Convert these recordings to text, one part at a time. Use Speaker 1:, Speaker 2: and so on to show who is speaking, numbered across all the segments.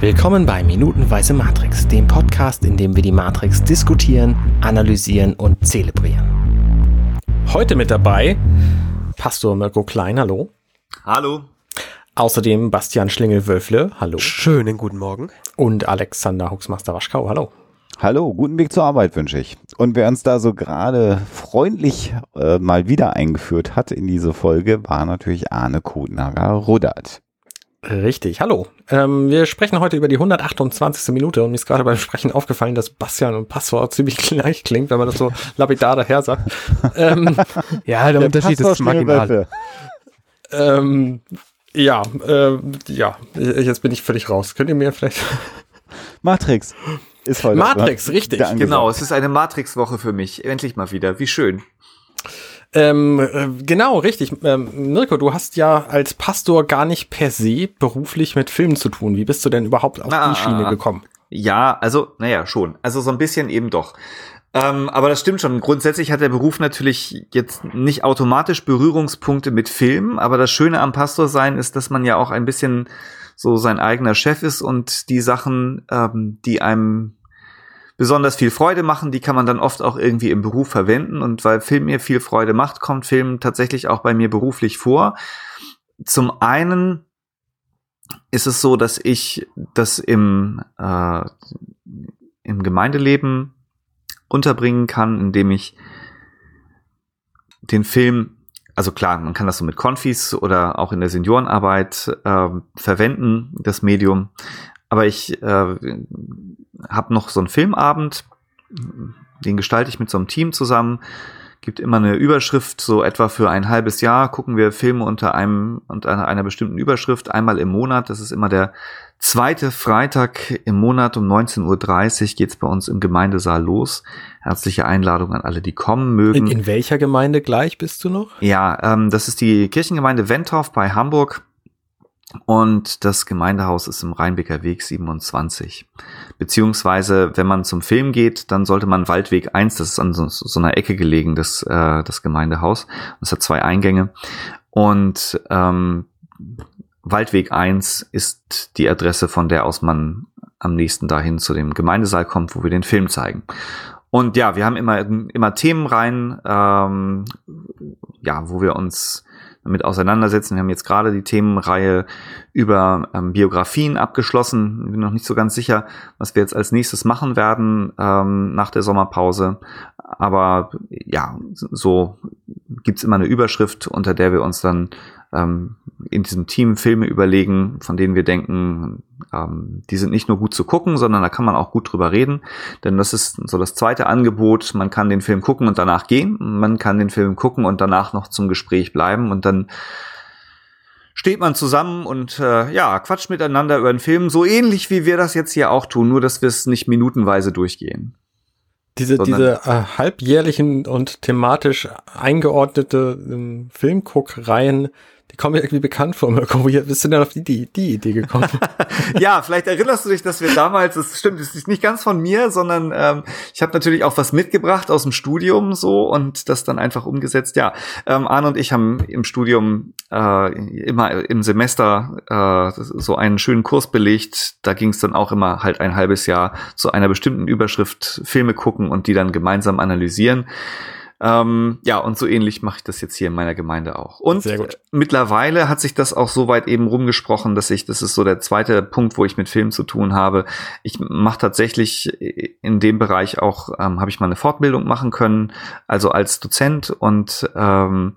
Speaker 1: Willkommen bei Minutenweise Matrix, dem Podcast, in dem wir die Matrix diskutieren, analysieren und zelebrieren. Heute mit dabei Pastor Mirko Klein, hallo.
Speaker 2: Hallo.
Speaker 1: Außerdem Bastian Schlingel-Wölfle, hallo.
Speaker 3: Schönen guten Morgen.
Speaker 1: Und Alexander Huxmaster Waschkau, hallo.
Speaker 4: Hallo, guten Weg zur Arbeit wünsche ich. Und wer uns da so gerade freundlich äh, mal wieder eingeführt hat in diese Folge, war natürlich Arne Kudnager-Rudert.
Speaker 1: Richtig, hallo. Ähm, wir sprechen heute über die 128. Minute und mir ist gerade beim Sprechen aufgefallen, dass Bastian und Passwort ziemlich gleich klingt, wenn man das so lapidar daher sagt. ähm,
Speaker 3: ja, der, der Unterschied ist marginal.
Speaker 1: Ähm, ja, äh, ja, jetzt bin ich völlig raus. Könnt ihr mir vielleicht...
Speaker 4: Matrix ist heute.
Speaker 1: Matrix, richtig.
Speaker 2: Genau, es ist eine Matrix-Woche für mich. Endlich mal wieder. Wie schön.
Speaker 1: Ähm, äh, genau, richtig. Ähm, Mirko, du hast ja als Pastor gar nicht per se beruflich mit Filmen zu tun. Wie bist du denn überhaupt auf ah, die Schiene gekommen?
Speaker 2: Ja, also, naja, schon. Also so ein bisschen eben doch. Ähm, aber das stimmt schon. Grundsätzlich hat der Beruf natürlich jetzt nicht automatisch Berührungspunkte mit Filmen, aber das Schöne am Pastor sein ist, dass man ja auch ein bisschen so sein eigener Chef ist und die Sachen, ähm, die einem besonders viel Freude machen, die kann man dann oft auch irgendwie im Beruf verwenden. Und weil Film mir viel Freude macht, kommt Film tatsächlich auch bei mir beruflich vor. Zum einen ist es so, dass ich das im, äh, im Gemeindeleben unterbringen kann, indem ich den Film, also klar, man kann das so mit Konfis oder auch in der Seniorenarbeit äh, verwenden, das Medium. Aber ich äh, habe noch so einen Filmabend, den gestalte ich mit so einem Team zusammen. Gibt immer eine Überschrift, so etwa für ein halbes Jahr gucken wir Filme unter einem unter einer, bestimmten Überschrift einmal im Monat. Das ist immer der zweite Freitag im Monat um 19.30 Uhr geht's bei uns im Gemeindesaal los. Herzliche Einladung an alle, die kommen mögen.
Speaker 1: In, in welcher Gemeinde gleich bist du noch?
Speaker 2: Ja, ähm, das ist die Kirchengemeinde Wentorf bei Hamburg. Und das Gemeindehaus ist im Rheinbecker Weg 27. Beziehungsweise, wenn man zum Film geht, dann sollte man Waldweg 1, das ist an so, so einer Ecke gelegen, das, äh, das Gemeindehaus. Das hat zwei Eingänge. Und ähm, Waldweg 1 ist die Adresse, von der aus man am nächsten dahin zu dem Gemeindesaal kommt, wo wir den Film zeigen. Und ja, wir haben immer, immer Themen rein, ähm, ja, wo wir uns damit auseinandersetzen. Wir haben jetzt gerade die Themenreihe über ähm, Biografien abgeschlossen. Ich bin noch nicht so ganz sicher, was wir jetzt als nächstes machen werden ähm, nach der Sommerpause. Aber ja, so gibt's immer eine Überschrift, unter der wir uns dann ähm, in diesem Team Filme überlegen, von denen wir denken, ähm, die sind nicht nur gut zu gucken, sondern da kann man auch gut drüber reden. Denn das ist so das zweite Angebot. Man kann den Film gucken und danach gehen. Man kann den Film gucken und danach noch zum Gespräch bleiben und dann steht man zusammen und äh, ja, quatscht miteinander über den Film, so ähnlich wie wir das jetzt hier auch tun, nur dass wir es nicht minutenweise durchgehen.
Speaker 1: Diese, diese äh, halbjährlichen und thematisch eingeordnete ähm, Filmguckreihen, die kommen mir irgendwie bekannt vor. Wie bist du denn auf die, die, die Idee gekommen?
Speaker 2: ja, vielleicht erinnerst du dich, dass wir damals, das stimmt, das ist nicht ganz von mir, sondern ähm, ich habe natürlich auch was mitgebracht aus dem Studium so und das dann einfach umgesetzt. Ja, ähm, Arne und ich haben im Studium äh, immer im Semester äh, so einen schönen Kurs belegt. Da ging es dann auch immer halt ein halbes Jahr zu einer bestimmten Überschrift Filme gucken und die dann gemeinsam analysieren. Ähm, ja, und so ähnlich mache ich das jetzt hier in meiner Gemeinde auch. Und mittlerweile hat sich das auch so weit eben rumgesprochen, dass ich, das ist so der zweite Punkt, wo ich mit Filmen zu tun habe. Ich mache tatsächlich in dem Bereich auch, ähm, habe ich mal eine Fortbildung machen können, also als Dozent und ähm,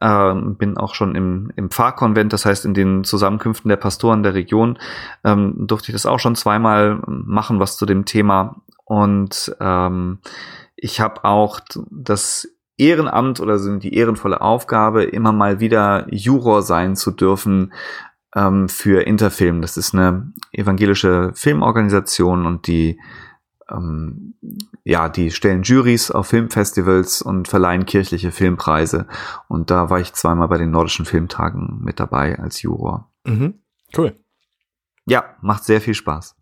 Speaker 2: ähm, bin auch schon im, im Pfarrkonvent, das heißt in den Zusammenkünften der Pastoren der Region, ähm, durfte ich das auch schon zweimal machen, was zu dem Thema. Und ähm, ich habe auch das Ehrenamt oder sind die ehrenvolle Aufgabe, immer mal wieder Juror sein zu dürfen ähm, für Interfilm. Das ist eine evangelische Filmorganisation und die ähm, ja, die stellen Juries auf Filmfestivals und verleihen kirchliche Filmpreise. Und da war ich zweimal bei den Nordischen Filmtagen mit dabei als Juror.
Speaker 1: Mhm. Cool.
Speaker 2: Ja, macht sehr viel Spaß.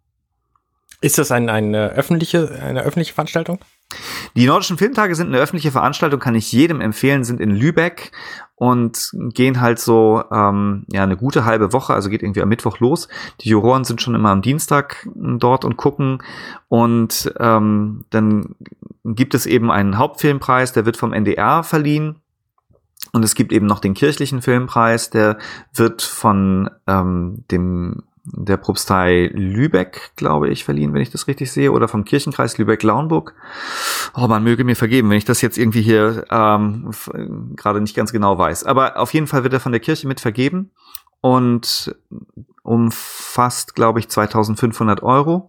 Speaker 1: Ist das ein, eine öffentliche, eine öffentliche Veranstaltung?
Speaker 2: Die Nordischen Filmtage sind eine öffentliche Veranstaltung, kann ich jedem empfehlen, sind in Lübeck und gehen halt so ähm, ja eine gute halbe Woche, also geht irgendwie am Mittwoch los. Die Juroren sind schon immer am Dienstag dort und gucken und ähm, dann gibt es eben einen Hauptfilmpreis, der wird vom NDR verliehen. Und es gibt eben noch den kirchlichen Filmpreis, der wird von ähm, dem der Propstei Lübeck, glaube ich, verliehen, wenn ich das richtig sehe, oder vom Kirchenkreis Lübeck-Lauenburg. Oh, man möge mir vergeben, wenn ich das jetzt irgendwie hier ähm, gerade nicht ganz genau weiß. Aber auf jeden Fall wird er von der Kirche mit vergeben und umfasst, glaube ich, 2500 Euro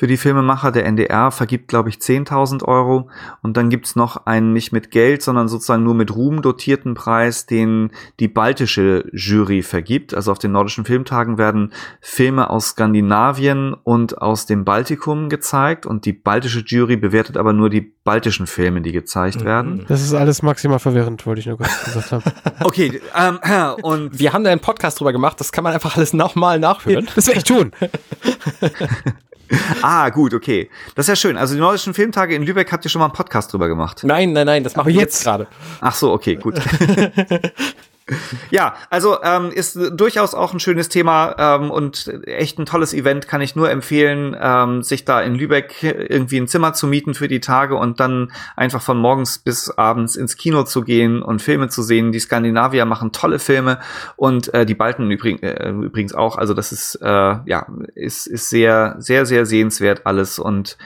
Speaker 2: für die Filmemacher. Der NDR vergibt, glaube ich, 10.000 Euro. Und dann gibt's noch einen nicht mit Geld, sondern sozusagen nur mit Ruhm dotierten Preis, den die baltische Jury vergibt. Also auf den nordischen Filmtagen werden Filme aus Skandinavien und aus dem Baltikum gezeigt. Und die baltische Jury bewertet aber nur die baltischen Filme, die gezeigt mhm. werden.
Speaker 3: Das ist alles maximal verwirrend, wollte ich nur kurz gesagt haben.
Speaker 1: okay, ähm, und wir haben da einen Podcast drüber gemacht. Das kann man einfach alles nochmal nachhören.
Speaker 3: Das werde ich tun.
Speaker 2: ah, gut, okay. Das ist ja schön. Also die nordischen Filmtage in Lübeck habt ihr schon mal einen Podcast drüber gemacht.
Speaker 1: Nein, nein, nein, das machen wir jetzt gerade.
Speaker 2: Ach so, okay, gut. Ja, also ähm, ist durchaus auch ein schönes Thema ähm, und echt ein tolles Event. Kann ich nur empfehlen, ähm, sich da in Lübeck irgendwie ein Zimmer zu mieten für die Tage und dann einfach von morgens bis abends ins Kino zu gehen und Filme zu sehen. Die Skandinavier machen tolle Filme und äh, die Balten übrig, äh, übrigens auch. Also das ist äh, ja ist ist sehr sehr sehr sehenswert alles und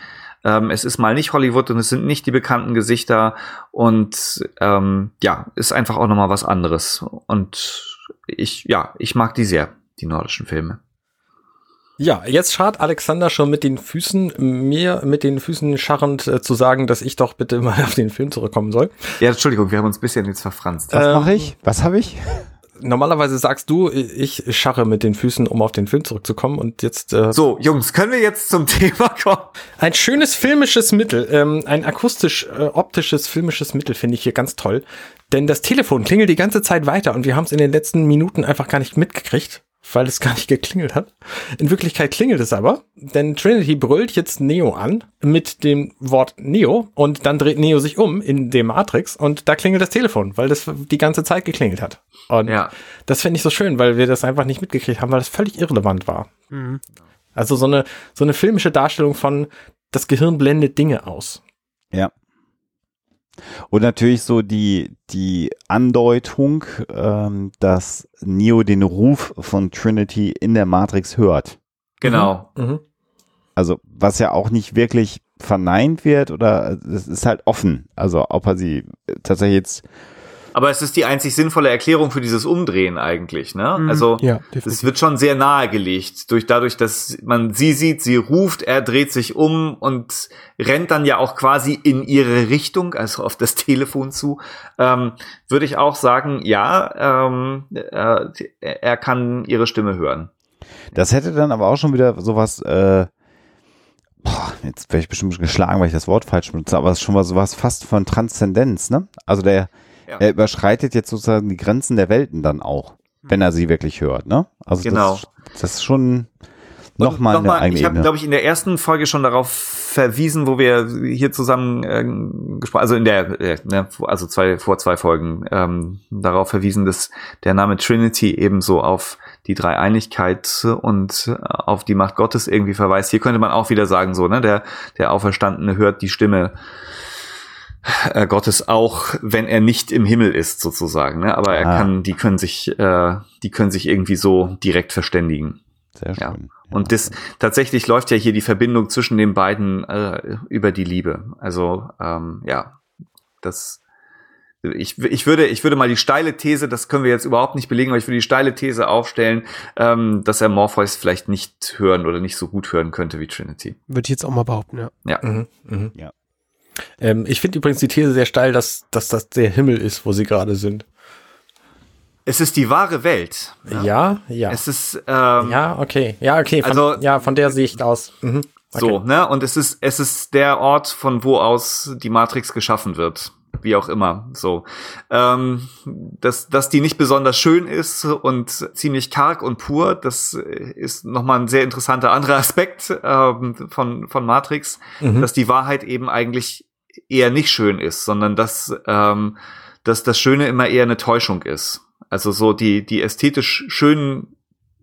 Speaker 2: ähm, es ist mal nicht Hollywood und es sind nicht die bekannten Gesichter und ähm, ja, ist einfach auch nochmal was anderes. Und ich, ja, ich mag die sehr, die nordischen Filme.
Speaker 1: Ja, jetzt schart Alexander schon mit den Füßen, mir mit den Füßen scharrend äh, zu sagen, dass ich doch bitte mal auf den Film zurückkommen soll.
Speaker 2: Ja, Entschuldigung, wir haben uns ein bisschen jetzt verfranst.
Speaker 4: Was ähm, mache ich? Was habe ich?
Speaker 1: Normalerweise sagst du, ich scharre mit den Füßen, um auf den Film zurückzukommen. Und jetzt.
Speaker 2: Äh, so, Jungs, können wir jetzt zum Thema kommen?
Speaker 1: Ein schönes filmisches Mittel, ähm, ein akustisch, äh, optisches filmisches Mittel finde ich hier ganz toll. Denn das Telefon klingelt die ganze Zeit weiter und wir haben es in den letzten Minuten einfach gar nicht mitgekriegt weil es gar nicht geklingelt hat. In Wirklichkeit klingelt es aber, denn Trinity brüllt jetzt Neo an mit dem Wort Neo und dann dreht Neo sich um in dem Matrix und da klingelt das Telefon, weil das die ganze Zeit geklingelt hat. Und ja. das finde ich so schön, weil wir das einfach nicht mitgekriegt haben, weil das völlig irrelevant war. Mhm. Also so eine, so eine filmische Darstellung von das Gehirn blendet Dinge aus.
Speaker 4: Ja. Und natürlich so die, die Andeutung, ähm, dass Neo den Ruf von Trinity in der Matrix hört.
Speaker 2: Genau. Mhm. mhm.
Speaker 4: Also, was ja auch nicht wirklich verneint wird oder es ist halt offen. Also, ob er sie tatsächlich jetzt
Speaker 2: aber es ist die einzig sinnvolle Erklärung für dieses Umdrehen eigentlich, ne? Mhm. Also ja, es wird schon sehr nahegelegt, durch dadurch, dass man sie sieht, sie ruft, er dreht sich um und rennt dann ja auch quasi in ihre Richtung, also auf das Telefon zu. Ähm, würde ich auch sagen, ja, ähm, äh, er kann ihre Stimme hören.
Speaker 4: Das hätte dann aber auch schon wieder sowas. Äh Boah, jetzt wäre ich bestimmt geschlagen, weil ich das Wort falsch benutze, aber es ist schon mal sowas fast von Transzendenz, ne? Also der, ja. Er überschreitet jetzt sozusagen die Grenzen der Welten dann auch, wenn er sie wirklich hört, ne? Also genau. das, das ist schon nochmal noch eine eigene
Speaker 2: Ich habe, glaube ich, in der ersten Folge schon darauf verwiesen, wo wir hier zusammen äh, gesprochen, also in der, äh, ne, also zwei vor zwei Folgen ähm, darauf verwiesen, dass der Name Trinity ebenso auf die Dreieinigkeit und äh, auf die Macht Gottes irgendwie verweist. Hier könnte man auch wieder sagen, so, ne, der, der Auferstandene hört die Stimme Gottes auch, wenn er nicht im Himmel ist, sozusagen. Ne? Aber er ah. kann, die können sich, äh, die können sich irgendwie so direkt verständigen. Sehr schön. Ja. Und das tatsächlich läuft ja hier die Verbindung zwischen den beiden äh, über die Liebe. Also ähm, ja, das ich, ich würde ich würde mal die steile These, das können wir jetzt überhaupt nicht belegen, aber ich würde die steile These aufstellen, ähm, dass er Morpheus vielleicht nicht hören oder nicht so gut hören könnte wie Trinity.
Speaker 3: Würde ich jetzt auch mal behaupten, ja.
Speaker 2: Ja. Mhm, mhm.
Speaker 1: ja. Ähm, ich finde übrigens die These sehr steil, dass, dass das der Himmel ist, wo sie gerade sind.
Speaker 2: Es ist die wahre Welt.
Speaker 1: Ja, ja. ja.
Speaker 2: Es ist ähm,
Speaker 1: ja okay, ja okay. Von, also ja, von der Sicht aus. Mhm.
Speaker 2: Okay. So ne und es ist es ist der Ort, von wo aus die Matrix geschaffen wird wie auch immer. So, ähm, dass dass die nicht besonders schön ist und ziemlich karg und pur, das ist nochmal ein sehr interessanter anderer Aspekt ähm, von von Matrix, mhm. dass die Wahrheit eben eigentlich eher nicht schön ist, sondern dass, ähm, dass das Schöne immer eher eine Täuschung ist. Also so die, die ästhetisch schönen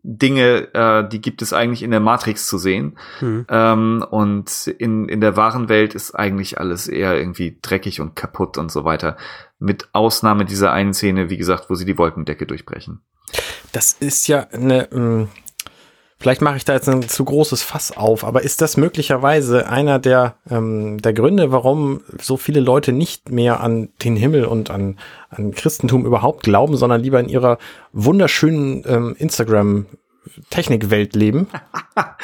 Speaker 2: Dinge, äh, die gibt es eigentlich in der Matrix zu sehen. Mhm. Ähm, und in, in der wahren Welt ist eigentlich alles eher irgendwie dreckig und kaputt und so weiter. Mit Ausnahme dieser einen Szene, wie gesagt, wo sie die Wolkendecke durchbrechen.
Speaker 1: Das ist ja eine, ähm, Vielleicht mache ich da jetzt ein zu großes Fass auf, aber ist das möglicherweise einer der, ähm, der Gründe, warum so viele Leute nicht mehr an den Himmel und an, an Christentum überhaupt glauben, sondern lieber in ihrer wunderschönen ähm, Instagram Technikwelt leben.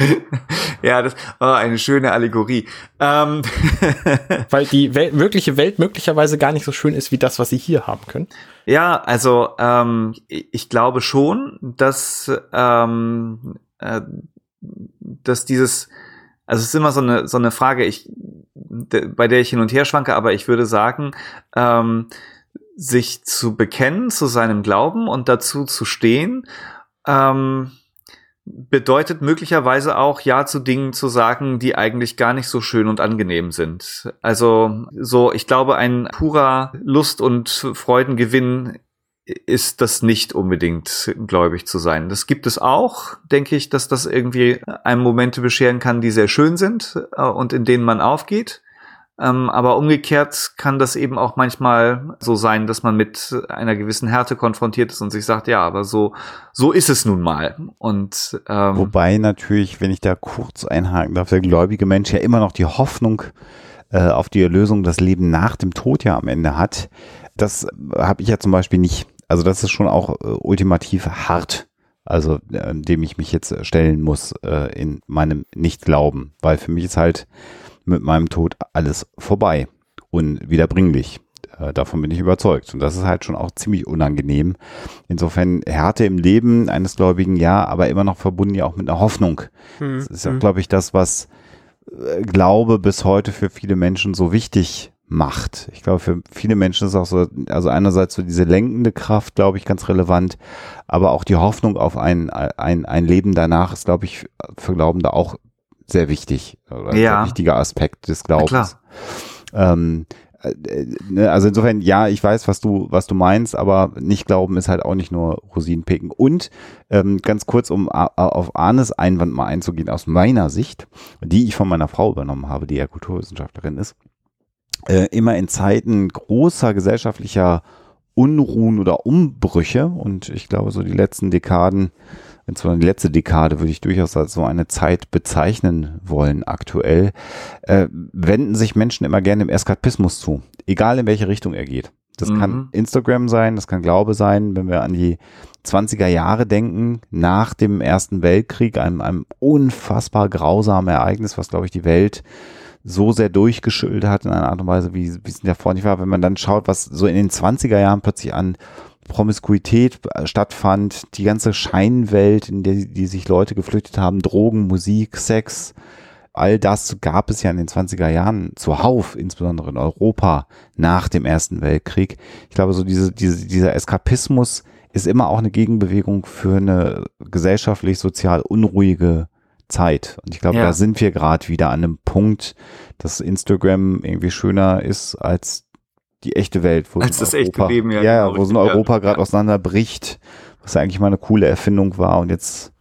Speaker 2: ja, das oh, eine schöne Allegorie. Ähm.
Speaker 1: Weil die Welt, wirkliche Welt möglicherweise gar nicht so schön ist wie das, was sie hier haben können.
Speaker 2: Ja, also ähm, ich glaube schon, dass ähm, äh, dass dieses, also es ist immer so eine, so eine Frage, ich, de, bei der ich hin und her schwanke, aber ich würde sagen, ähm, sich zu bekennen zu seinem Glauben und dazu zu stehen, ähm, bedeutet möglicherweise auch Ja zu Dingen zu sagen, die eigentlich gar nicht so schön und angenehm sind. Also so, ich glaube, ein purer Lust- und Freudengewinn ist das nicht unbedingt gläubig zu sein. Das gibt es auch, denke ich, dass das irgendwie einem Momente bescheren kann, die sehr schön sind äh, und in denen man aufgeht. Ähm, aber umgekehrt kann das eben auch manchmal so sein, dass man mit einer gewissen Härte konfrontiert ist und sich sagt, ja, aber so, so ist es nun mal. Und
Speaker 4: ähm, wobei natürlich, wenn ich da kurz einhaken darf, der gläubige Mensch ja immer noch die Hoffnung äh, auf die Erlösung, das Leben nach dem Tod ja am Ende hat. Das habe ich ja zum Beispiel nicht. Also das ist schon auch äh, ultimativ hart, also äh, dem ich mich jetzt stellen muss äh, in meinem Nicht-Glauben, weil für mich ist halt mit meinem Tod alles vorbei, unwiederbringlich. Äh, davon bin ich überzeugt. Und das ist halt schon auch ziemlich unangenehm. Insofern Härte im Leben eines Gläubigen, ja, aber immer noch verbunden ja auch mit einer Hoffnung. Hm. Das ist ja, hm. glaube ich, das, was äh, Glaube bis heute für viele Menschen so wichtig macht. Ich glaube, für viele Menschen ist auch so, also einerseits so diese lenkende Kraft, glaube ich, ganz relevant, aber auch die Hoffnung auf ein, ein, ein Leben danach ist, glaube ich, für Glaubende auch sehr wichtig. Oder ja. ein wichtiger Aspekt des Glaubens. Ähm, äh, ne, also insofern, ja, ich weiß, was du, was du meinst, aber nicht glauben ist halt auch nicht nur Rosinenpicken. Und ähm, ganz kurz, um auf Arnes Einwand mal einzugehen, aus meiner Sicht, die ich von meiner Frau übernommen habe, die ja Kulturwissenschaftlerin ist, äh, immer in Zeiten großer gesellschaftlicher Unruhen oder Umbrüche und ich glaube so die letzten Dekaden, insbesondere die letzte Dekade würde ich durchaus als so eine Zeit bezeichnen wollen aktuell, äh, wenden sich Menschen immer gerne im Eskapismus zu, egal in welche Richtung er geht. Das mhm. kann Instagram sein, das kann Glaube sein, wenn wir an die 20er Jahre denken, nach dem Ersten Weltkrieg, einem, einem unfassbar grausamen Ereignis, was, glaube ich, die Welt so sehr durchgeschüttelt hat in einer Art und Weise, wie, wie es davor nicht war. Wenn man dann schaut, was so in den 20er Jahren plötzlich an Promiskuität äh, stattfand, die ganze Scheinwelt, in der die sich Leute geflüchtet haben, Drogen, Musik, Sex, all das gab es ja in den 20er Jahren zuhauf, insbesondere in Europa nach dem Ersten Weltkrieg. Ich glaube, so diese, diese, dieser Eskapismus ist immer auch eine Gegenbewegung für eine gesellschaftlich, sozial unruhige Zeit. Und ich glaube, ja. da sind wir gerade wieder an einem Punkt, dass Instagram irgendwie schöner ist als die echte Welt.
Speaker 2: Wo als das Europa, echte Leben,
Speaker 4: ja. Ja, genau, wo so ein Europa ja. gerade auseinanderbricht, was ja eigentlich mal eine coole Erfindung war und jetzt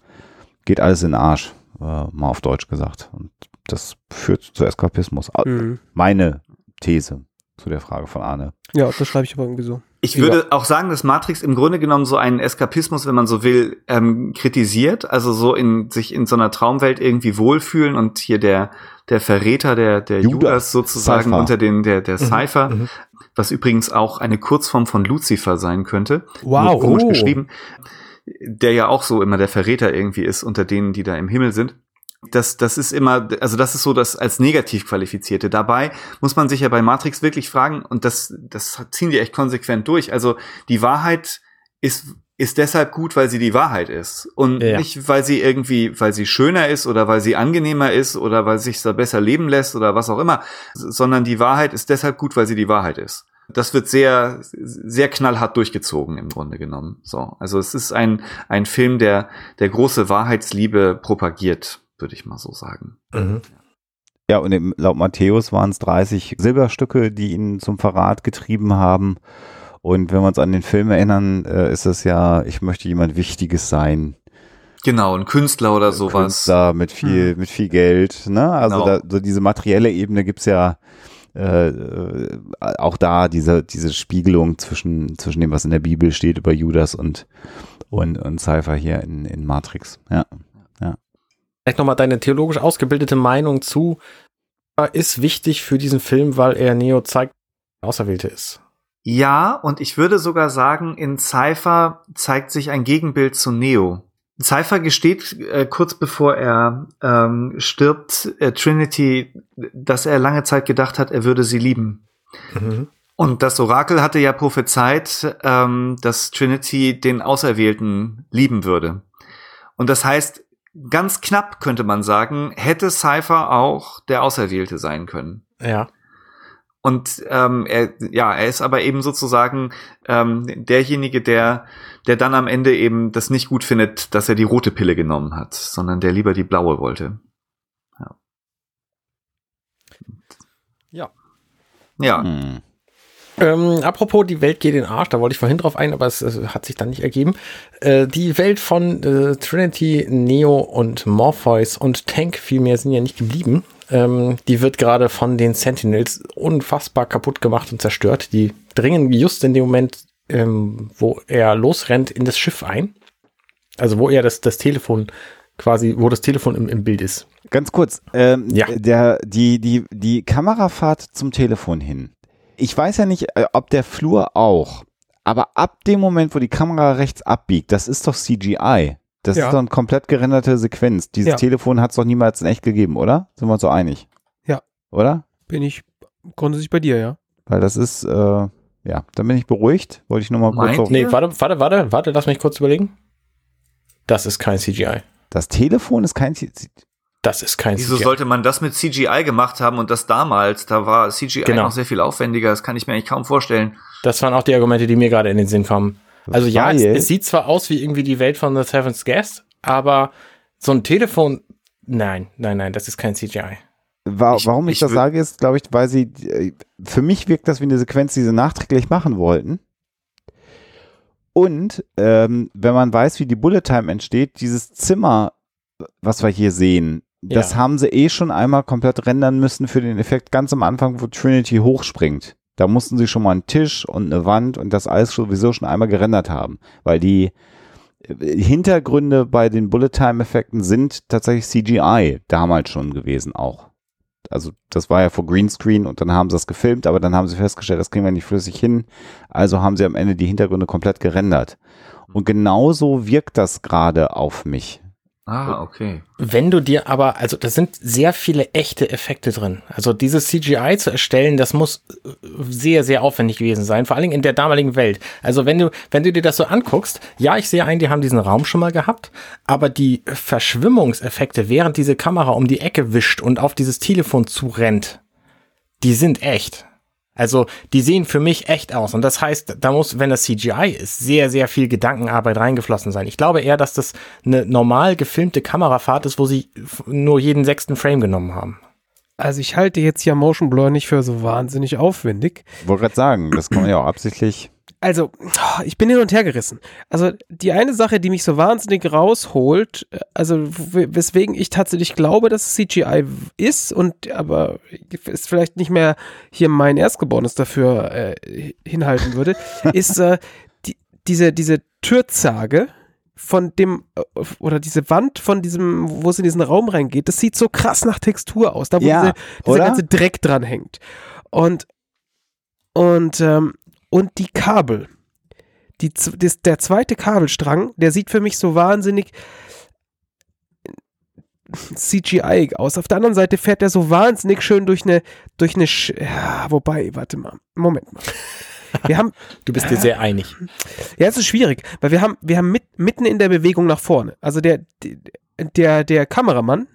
Speaker 4: geht alles in den Arsch, äh, mal auf Deutsch gesagt. Und das führt zu Eskapismus. Mhm. Meine These zu der Frage von Arne.
Speaker 3: Ja, das schreibe ich aber irgendwie so.
Speaker 2: Ich würde auch sagen, dass Matrix im Grunde genommen so einen Eskapismus, wenn man so will, ähm, kritisiert. Also so in sich in so einer Traumwelt irgendwie wohlfühlen und hier der der Verräter der der Judas, Judas sozusagen Cypher. unter den der der mhm. Cypher, mhm. was übrigens auch eine Kurzform von Lucifer sein könnte.
Speaker 3: Wow, komisch
Speaker 2: oh. geschrieben, der ja auch so immer der Verräter irgendwie ist unter denen, die da im Himmel sind das, das ist immer, also das ist so das als negativ qualifizierte. Dabei muss man sich ja bei Matrix wirklich fragen, und das, das ziehen die echt konsequent durch. Also die Wahrheit ist, ist deshalb gut, weil sie die Wahrheit ist. Und ja. nicht, weil sie irgendwie, weil sie schöner ist oder weil sie angenehmer ist oder weil sich da besser leben lässt oder was auch immer, sondern die Wahrheit ist deshalb gut, weil sie die Wahrheit ist. Das wird sehr, sehr knallhart durchgezogen im Grunde genommen. So. Also es ist ein, ein Film, der, der große Wahrheitsliebe propagiert würde ich mal so sagen. Mhm.
Speaker 4: Ja, und im, laut Matthäus waren es 30 Silberstücke, die ihn zum Verrat getrieben haben. Und wenn wir uns an den Film erinnern, äh, ist es ja, ich möchte jemand Wichtiges sein.
Speaker 2: Genau, ein Künstler oder sowas.
Speaker 4: Künstler mit viel, mit viel Geld. Ne? Also
Speaker 2: Genau.
Speaker 4: da, so diese materielle Ebene gibt's ja äh, äh, auch da, diese, diese Spiegelung zwischen, zwischen dem, was in der Bibel steht über Judas und, und, und Cypher hier in, in Matrix. Ja.
Speaker 1: Vielleicht nochmal deine theologisch ausgebildete Meinung zu, äh, ist wichtig für diesen Film, weil er Neo zeigt, der Auserwählte ist.
Speaker 2: Ja, und ich würde sogar sagen, in Cypher zeigt sich ein Gegenbild zu Neo. Cypher gesteht äh, kurz bevor er ähm, stirbt äh, Trinity, dass er lange Zeit gedacht hat, er würde sie lieben.
Speaker 1: Mhm.
Speaker 2: Und das Orakel hatte ja prophezeit, ähm, dass Trinity den Auserwählten lieben würde. Und das heißt, ganz knapp könnte man sagen, hätte Cypher auch der Auserwählte sein können.
Speaker 1: Ja.
Speaker 2: Und ähm, er, ja, er ist aber eben sozusagen ähm, derjenige, der, der dann am Ende eben das nicht gut findet, dass er die rote Pille genommen hat, sondern der lieber die blaue wollte.
Speaker 1: Ja.
Speaker 2: Ja,
Speaker 4: Hm.
Speaker 1: Ähm, apropos, die Welt geht in den Arsch, da wollte ich vorhin drauf ein, aber es, es hat sich dann nicht ergeben. Äh, die Welt von äh, Trinity, Neo und Morpheus und Tank vielmehr sind ja nicht geblieben. Ähm, die wird gerade von den Sentinels unfassbar kaputt gemacht und zerstört. Die dringen just in dem Moment, ähm, wo er losrennt, in das Schiff ein. Also wo er das, das Telefon quasi, wo das Telefon im, im Bild ist.
Speaker 4: Ganz kurz, ähm,
Speaker 1: Ja.
Speaker 4: der, die, die, die Kamerafahrt zum Telefon hin. Ich weiß ja nicht, äh, ob der Flur auch, aber ab dem Moment, wo die Kamera rechts abbiegt, das ist doch CGI. Das
Speaker 3: Ja.
Speaker 4: ist doch eine komplett gerenderte Sequenz. Dieses
Speaker 3: Ja.
Speaker 4: Telefon hat es doch niemals in echt gegeben, oder? Sind wir uns so einig?
Speaker 3: Ja.
Speaker 4: Oder?
Speaker 3: Bin ich grundsätzlich bei dir, ja.
Speaker 4: Weil das ist, äh, ja, dann bin ich beruhigt. Wollte ich nur mal kurz auf?
Speaker 1: Nee, warte, warte, warte, warte, lass mich kurz überlegen. Das ist kein CGI.
Speaker 4: Das Telefon ist kein, C- C-
Speaker 1: Das ist kein
Speaker 2: Wieso
Speaker 1: CGI.
Speaker 2: sollte man das mit CGI gemacht haben und das damals? Da war CGI
Speaker 1: Genau.
Speaker 2: noch sehr viel aufwendiger. Das kann ich mir eigentlich kaum vorstellen.
Speaker 1: Das waren auch die Argumente, die mir gerade in den Sinn kommen. Also ja, es, es sieht zwar aus wie irgendwie die Welt von The Seventh Guest, aber so ein Telefon, nein, nein, nein, das ist kein CGI.
Speaker 4: Wa
Speaker 2: Ich-
Speaker 4: warum ich,
Speaker 2: ich
Speaker 4: das sage, ist, glaube ich, weil sie, äh, für mich wirkt das wie eine Sequenz, die sie nachträglich machen wollten. Und ähm, wenn man weiß, wie die Bullet Time entsteht, dieses Zimmer, was wir hier sehen, das
Speaker 1: Ja.
Speaker 4: haben sie eh schon einmal komplett rendern müssen für den Effekt ganz am Anfang, wo Trinity hochspringt. Da mussten sie schon mal einen Tisch und eine Wand und das alles sowieso schon einmal gerendert haben, weil die äh, Hintergründe bei den Bullet Time Effekten sind tatsächlich CGI damals schon gewesen auch. Also das war ja vor Greenscreen und dann haben sie das gefilmt, aber dann haben sie festgestellt, das kriegen wir nicht flüssig hin. Also haben sie am Ende die Hintergründe komplett gerendert. Und genauso wirkt das gerade auf mich.
Speaker 2: Ah, okay.
Speaker 1: Wenn du dir aber, also da sind sehr viele echte Effekte drin. Also dieses CGI zu erstellen, das muss äh, sehr, sehr aufwendig gewesen sein, vor allen Dingen in der damaligen Welt. Also wenn du, wenn du dir das so anguckst, ja, ich sehe ein, die haben diesen Raum schon mal gehabt, aber die Verschwimmungseffekte, während diese Kamera um die Ecke wischt und auf dieses Telefon zurennt, die sind echt. Also die sehen für mich echt aus. Und das heißt, da muss, wenn das CGI ist, sehr, sehr viel Gedankenarbeit reingeflossen sein. Ich glaube eher, dass das eine normal gefilmte Kamerafahrt ist, wo sie nur jeden sechsten Frame genommen haben.
Speaker 3: Also ich halte jetzt ja Motion Blur nicht für so wahnsinnig aufwendig.
Speaker 4: Wollte gerade sagen, das kann man ja auch absichtlich.
Speaker 3: Also, ich bin hin und her gerissen. Also, die eine Sache, die mich so wahnsinnig rausholt, äh, also weswegen ich tatsächlich glaube, dass es CGI ist und aber ist vielleicht nicht mehr hier mein Erstgeborenes dafür äh, hinhalten würde, ist äh, die, diese, diese Türzage von dem, äh, oder diese Wand von diesem, wo es in diesen Raum reingeht, das sieht so krass nach Textur aus, da wo
Speaker 4: Ja,
Speaker 3: diese, dieser ganze Dreck dran hängt. Und, und, ähm, und die Kabel. Die, das, der zweite Kabelstrang, der sieht für mich so wahnsinnig CGI aus. Auf der anderen Seite fährt er so wahnsinnig schön durch eine, durch eine, Sch ja, wobei, warte mal, Moment mal. Wir haben,
Speaker 1: Du bist dir sehr einig.
Speaker 3: ja, es ist schwierig, weil wir haben, wir haben mit, mitten in der Bewegung nach vorne. Also der, der, der Kameramann,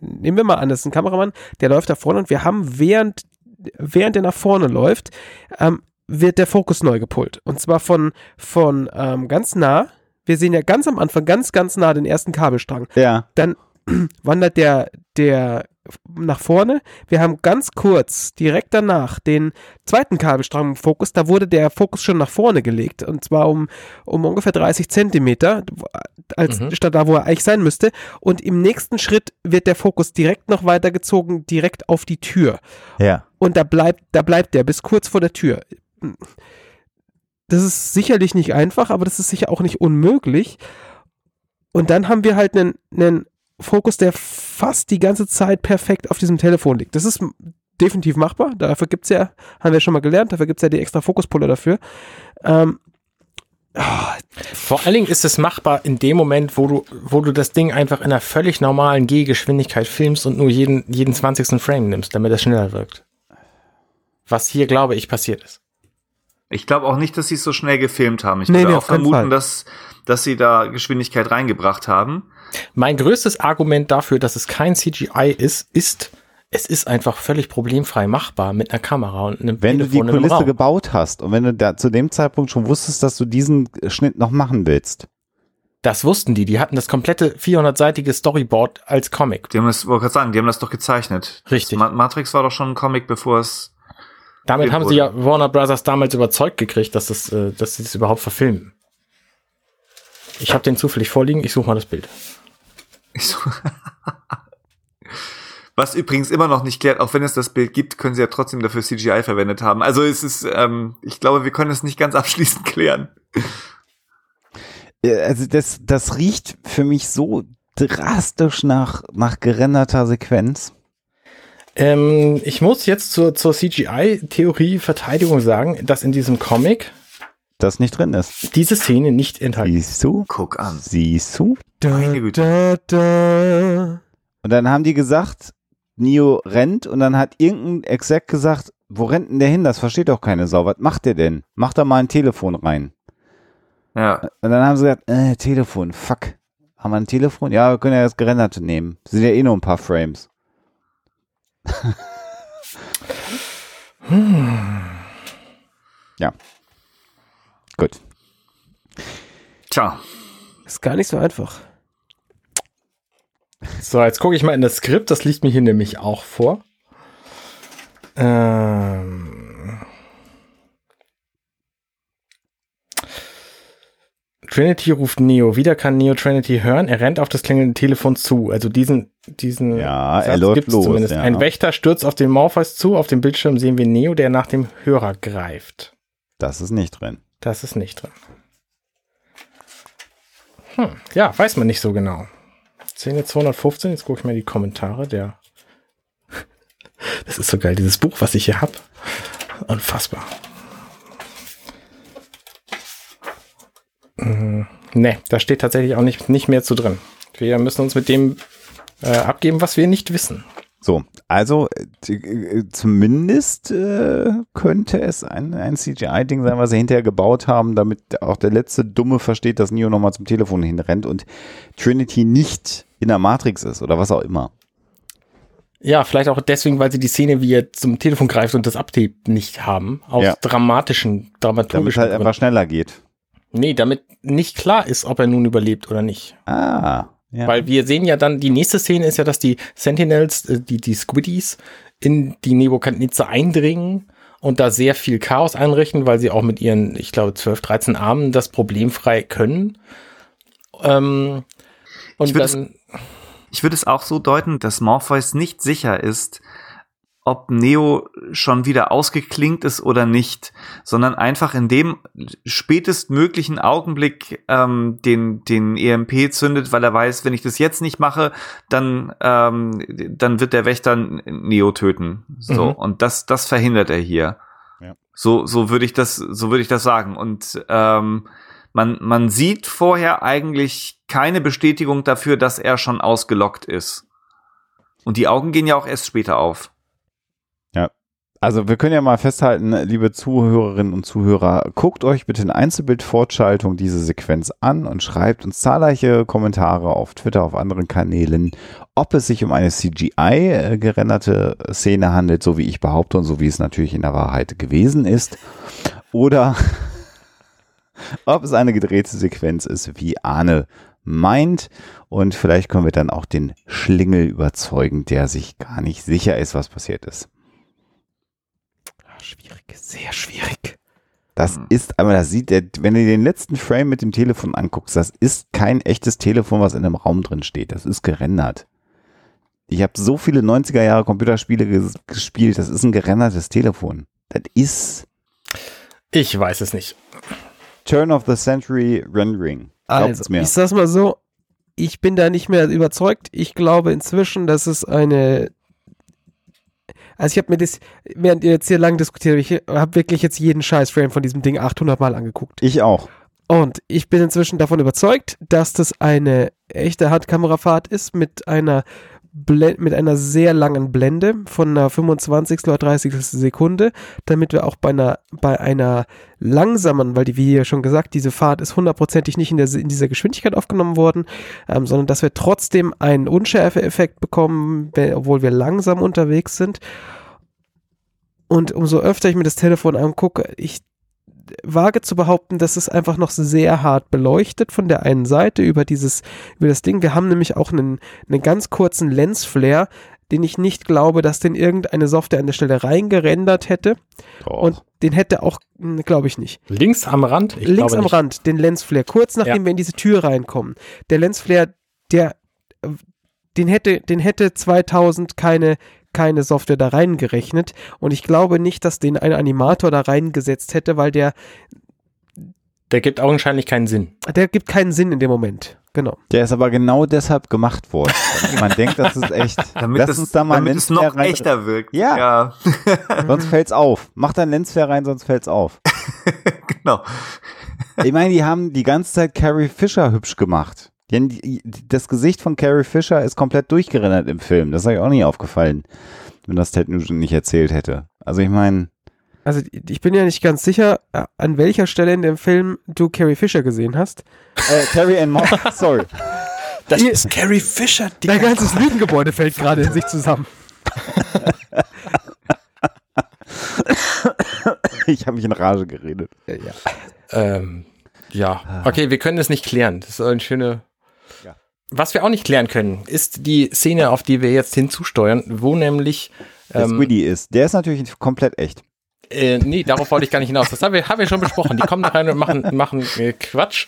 Speaker 3: nehmen wir mal an, das ist ein Kameramann, der läuft da vorne und wir haben während, während er nach vorne läuft, ähm, wird der Fokus neu gepult. Und zwar von, von ähm, ganz nah, wir sehen ja ganz am Anfang ganz, ganz nah den ersten Kabelstrang.
Speaker 4: Ja.
Speaker 3: Dann wandert der, der nach vorne. Wir haben ganz kurz direkt danach den zweiten Kabelstrang im Fokus. Da wurde der Fokus schon nach vorne gelegt und zwar um, um ungefähr 30 Zentimeter, als
Speaker 1: Mhm.
Speaker 3: statt da, wo er eigentlich sein müsste. Und im nächsten Schritt wird der Fokus direkt noch weitergezogen, direkt auf die Tür.
Speaker 4: Ja.
Speaker 3: Und da bleibt, da bleibt der bis kurz vor der Tür. Das ist sicherlich nicht einfach, aber das ist sicher auch nicht unmöglich. Und dann haben wir halt einen, einen Fokus, der fast die ganze Zeit perfekt auf diesem Telefon liegt. Das ist definitiv machbar. Dafür gibt's ja, haben wir schon mal gelernt, dafür gibt's ja die extra Fokuspuller dafür. Ähm,
Speaker 1: Vor allen Dingen ist es machbar in dem Moment, wo du, wo du das Ding einfach in einer völlig normalen Gehgeschwindigkeit filmst und nur jeden, jeden 20. Frame nimmst, damit es schneller wirkt. Was hier, glaube ich, passiert ist.
Speaker 2: Ich glaube auch nicht, dass sie es so schnell gefilmt haben. Ich
Speaker 3: Nee,
Speaker 2: würde
Speaker 3: nee,
Speaker 2: auch vermuten, dass, dass sie da Geschwindigkeit reingebracht haben.
Speaker 1: Mein größtes Argument dafür, dass es kein CGI ist, ist, es ist einfach völlig problemfrei machbar mit einer Kamera und einem
Speaker 4: Wenn du die
Speaker 1: Telefon
Speaker 4: Kulisse
Speaker 1: Raum.
Speaker 4: gebaut hast und wenn du da zu dem Zeitpunkt schon wusstest, dass du diesen Schnitt noch machen willst.
Speaker 1: Das wussten die. Die hatten das komplette 400-seitige Storyboard als Comic.
Speaker 2: Die haben das, wollte gerade sagen, die haben das doch gezeichnet.
Speaker 1: Richtig.
Speaker 2: Ma Matrix war doch schon ein Comic, bevor es.
Speaker 1: Damit haben
Speaker 2: wurde.
Speaker 1: sie ja Warner Brothers damals überzeugt gekriegt, dass, das, äh, dass sie das überhaupt verfilmen. Ich habe den zufällig vorliegen. Ich suche mal das Bild.
Speaker 2: Was übrigens immer noch nicht klärt, auch wenn es das Bild gibt, können sie ja trotzdem dafür CGI verwendet haben. Also es ist, ähm, ich glaube, wir können es nicht ganz abschließend klären.
Speaker 4: Äh, Also das, das riecht für mich so drastisch nach, nach gerenderter Sequenz.
Speaker 1: Ähm, ich muss jetzt zur, zur CGI-Theorie Verteidigung sagen, dass in diesem Comic
Speaker 4: Das nicht drin ist.
Speaker 1: diese Szene nicht enthalten ist.
Speaker 4: Siehst du?
Speaker 2: Guck an.
Speaker 4: Siehst du?
Speaker 2: Güte.
Speaker 3: da, da.
Speaker 4: Und dann haben die gesagt, Neo rennt und dann hat irgendein Exec gesagt, wo rennt denn der hin? Das versteht doch keine Sau. Was macht der denn? Mach da mal ein Telefon rein.
Speaker 2: Ja.
Speaker 4: Und dann haben sie gesagt, äh, Telefon, fuck. Haben wir ein Telefon? Ja, wir können ja das gerenderte nehmen. Sind ja eh nur ein paar Frames. ja. Gut.
Speaker 2: Tja.
Speaker 3: Ist gar nicht so einfach.
Speaker 1: So, jetzt gucke ich mal in das Skript. Das liegt mir hier nämlich auch vor. Ähm. Trinity ruft Neo. Wieder kann Neo Trinity hören. Er rennt auf das klingelnde Telefon zu. Also diesen, diesen
Speaker 4: Ja, er läuft
Speaker 1: gibt's
Speaker 4: los,
Speaker 1: zumindest.
Speaker 4: ja.
Speaker 1: Ein Wächter stürzt auf den Morpheus zu. Auf dem Bildschirm sehen wir Neo, der nach dem Hörer greift.
Speaker 4: Das ist nicht drin.
Speaker 1: Das ist nicht drin. Hm, ja, weiß man nicht so genau. Szene 215, jetzt gucke ich mal die Kommentare der. Das ist so geil, dieses Buch, was ich hier habe. Unfassbar. Ne, da steht tatsächlich auch nicht, nicht mehr zu drin. Wir müssen uns mit dem äh, abgeben, was wir nicht wissen.
Speaker 4: So, also äh, äh, zumindest äh, könnte es ein, ein CGI-Ding sein, was sie hinterher gebaut haben, damit auch der letzte Dumme versteht, dass Neo nochmal zum Telefon hinrennt und Trinity nicht in der Matrix ist oder was auch immer.
Speaker 1: Ja, vielleicht auch deswegen, weil sie die Szene, wie er zum Telefon greift und das abhebt, nicht haben. Aus
Speaker 4: Ja.
Speaker 1: dramatischen,
Speaker 4: Damit
Speaker 1: dramaturgischen
Speaker 4: halt
Speaker 1: Gründen.
Speaker 4: einfach schneller geht.
Speaker 1: Nee, damit nicht klar ist, ob er nun überlebt oder nicht.
Speaker 4: Ah, ja.
Speaker 1: Weil wir sehen ja dann, die nächste Szene ist ja, dass die Sentinels, äh, die, die Squiddies, in die Nebukadnezar eindringen und da sehr viel Chaos einrichten, weil sie auch mit ihren, ich glaube, 12, 13 Armen das problemfrei können. Ähm, und
Speaker 2: Ich würd
Speaker 1: dann,
Speaker 2: Ich würde es auch so deuten, dass Morpheus nicht sicher ist, ob Neo schon wieder ausgeklingt ist oder nicht, sondern einfach in dem spätestmöglichen Augenblick ähm, den, den EMP zündet, weil er weiß, wenn ich das jetzt nicht mache, dann, ähm, dann wird der Wächter Neo töten. So,
Speaker 1: Mhm.
Speaker 2: und das, das verhindert er hier.
Speaker 4: Ja.
Speaker 2: So, so würde ich das, so würde ich das sagen. Und ähm, man, man sieht vorher eigentlich keine Bestätigung dafür, dass er schon ausgelockt ist. Und die Augen gehen ja auch erst später auf.
Speaker 4: Also wir können ja mal festhalten, liebe Zuhörerinnen und Zuhörer, guckt euch bitte in Einzelbildfortschaltung diese Sequenz an und schreibt uns zahlreiche Kommentare auf Twitter, auf anderen Kanälen, ob es sich um eine CGI-gerenderte Szene handelt, so wie ich behaupte und so wie es natürlich in der Wahrheit gewesen ist, oder ob es eine gedrehte Sequenz ist, wie Arne meint. Und vielleicht können wir dann auch den Schlingel überzeugen, der sich gar nicht sicher ist, was passiert ist.
Speaker 3: Schwierig, sehr schwierig.
Speaker 4: Das
Speaker 2: Hm.
Speaker 4: ist, aber das sieht, wenn du den letzten Frame mit dem Telefon anguckst, das ist kein echtes Telefon, was in einem Raum drin steht. Das ist gerendert. Ich habe so viele 90er Jahre Computerspiele ges gespielt, das ist ein gerendertes Telefon. Das ist
Speaker 1: Ich weiß es nicht.
Speaker 4: Turn of the Century Rendering. Glaubt's
Speaker 3: Also,
Speaker 4: mir.
Speaker 3: ich sag's mal so, ich bin da nicht mehr überzeugt. Ich glaube inzwischen, dass es eine. Also ich habe mir das, während ihr jetzt hier lang diskutiert, habt, ich habe wirklich jetzt jeden Scheiß-Frame von diesem Ding 800 Mal angeguckt.
Speaker 4: Ich auch.
Speaker 3: Und ich bin inzwischen davon überzeugt, dass das eine echte Handkamerafahrt ist mit einer Mit einer sehr langen Blende von einer 25. oder 30. Sekunde, damit wir auch bei einer, bei einer langsamen, weil die, wie ja schon gesagt, diese Fahrt ist hundertprozentig nicht in, der, in dieser Geschwindigkeit aufgenommen worden, ähm, sondern dass wir trotzdem einen Unschärfe-Effekt bekommen, obwohl wir langsam unterwegs sind. Und umso öfter ich mir das Telefon angucke, ich wage zu behaupten, dass es einfach noch sehr hart beleuchtet von der einen Seite über dieses, über das Ding. Wir haben nämlich auch einen, einen ganz kurzen Lensflare, den ich nicht glaube, dass den irgendeine Software an der Stelle reingerendert hätte.
Speaker 4: Doch.
Speaker 3: Und den hätte auch, hm, glaube ich nicht.
Speaker 1: Links am Rand? Ich
Speaker 3: Links am
Speaker 1: nicht.
Speaker 3: Rand, den Lensflare, kurz nachdem
Speaker 1: Ja.
Speaker 3: wir in diese Tür reinkommen. Der Lensflare, der, den hätte, den hätte 2000 keine, keine Software da reingerechnet. Und ich glaube nicht, dass den ein Animator da reingesetzt hätte, weil der,
Speaker 1: Der gibt augenscheinlich keinen Sinn.
Speaker 3: der gibt keinen Sinn in dem Moment. Genau.
Speaker 4: Der ist aber genau deshalb gemacht worden. Man denkt, das ist echt.
Speaker 2: Damit,
Speaker 4: Lass
Speaker 2: es,
Speaker 4: uns da mal
Speaker 2: damit es noch
Speaker 4: rein-
Speaker 2: echter wirkt.
Speaker 4: Ja.
Speaker 2: ja.
Speaker 4: Sonst fällt's auf. Mach da einen Lensflare rein, sonst fällt's auf.
Speaker 2: genau.
Speaker 4: Ich meine, die haben die ganze Zeit Carrie Fisher hübsch gemacht. Denn das Gesicht von Carrie Fisher ist komplett durchgerendert im Film. Das ist euch auch nicht aufgefallen, wenn das Ted Nugent nicht erzählt hätte. Also ich meine,
Speaker 3: Also ich bin ja nicht ganz sicher, äh, an welcher Stelle in dem Film du Carrie Fisher gesehen hast.
Speaker 4: äh, Carrie Ann Moss, sorry.
Speaker 1: Das
Speaker 3: Ihr-
Speaker 1: ist Carrie Fisher. Die
Speaker 3: Dein ganzes Lügengebäude fällt gerade in sich zusammen.
Speaker 4: Ich habe mich in Rage geredet.
Speaker 3: Ja, ja.
Speaker 1: Ähm, ja, okay, wir können es nicht klären. Das ist eine schöne. Was wir auch nicht klären können, ist die Szene, auf die wir jetzt hinzusteuern, wo nämlich.
Speaker 4: Der
Speaker 1: Ähm,
Speaker 4: Squiddy ist. Der ist natürlich komplett echt.
Speaker 1: äh, nee, darauf wollte ich gar nicht hinaus. Das haben wir, haben wir schon besprochen. Die kommen da rein und machen, machen äh, Quatsch.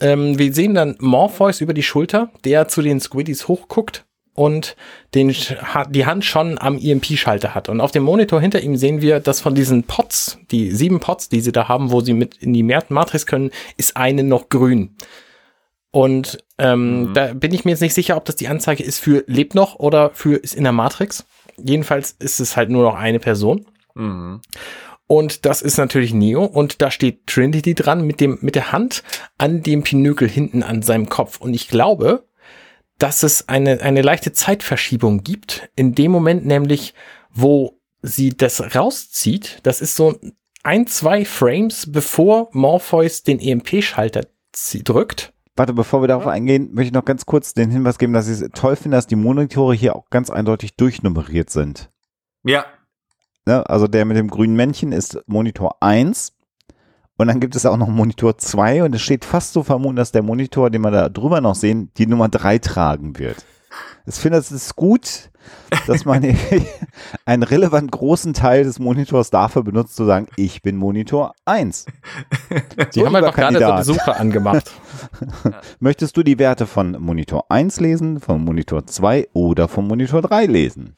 Speaker 1: Ähm, wir sehen dann Morpheus über die Schulter, der zu den Squiddies hochguckt und den, die Hand schon am EMP-Schalter hat. Und auf dem Monitor hinter ihm sehen wir, dass von diesen Pots, die sieben Pots, die sie da haben, wo sie mit in die Mat- Matrix können, ist eine noch grün. Und ähm,
Speaker 2: Mhm.
Speaker 1: da bin ich mir jetzt nicht sicher, ob das die Anzeige ist für lebt noch oder für ist in der Matrix. Jedenfalls ist es halt nur noch eine Person.
Speaker 2: Mhm.
Speaker 1: Und das ist natürlich Neo. Und da steht Trinity dran mit dem, mit der Hand an dem Pinökel hinten an seinem Kopf. Und ich glaube, dass es eine, eine leichte Zeitverschiebung gibt. In dem Moment nämlich, wo sie das rauszieht. Das ist so ein, zwei Frames, bevor Morpheus den EMP-Schalter drückt.
Speaker 4: Warte, bevor wir darauf eingehen, möchte ich noch ganz kurz den Hinweis geben, dass ich es toll finde, dass die Monitore hier auch ganz eindeutig durchnummeriert sind.
Speaker 2: Ja.
Speaker 4: Ne? Also der mit dem grünen Männchen ist Monitor 1 und dann gibt es auch noch Monitor 2 und es steht fast so vermuten, dass der Monitor, den wir da drüber noch sehen, die Nummer 3 tragen wird. Ich finde, es ist gut, dass man einen relevant großen Teil des Monitors dafür benutzt, zu sagen, ich bin Monitor 1.
Speaker 1: Die
Speaker 4: So,
Speaker 1: haben einfach gerade so
Speaker 4: Kandidat.
Speaker 1: Besucher angemacht.
Speaker 4: Möchtest du die Werte von Monitor 1 lesen, von Monitor 2 oder von Monitor 3 lesen?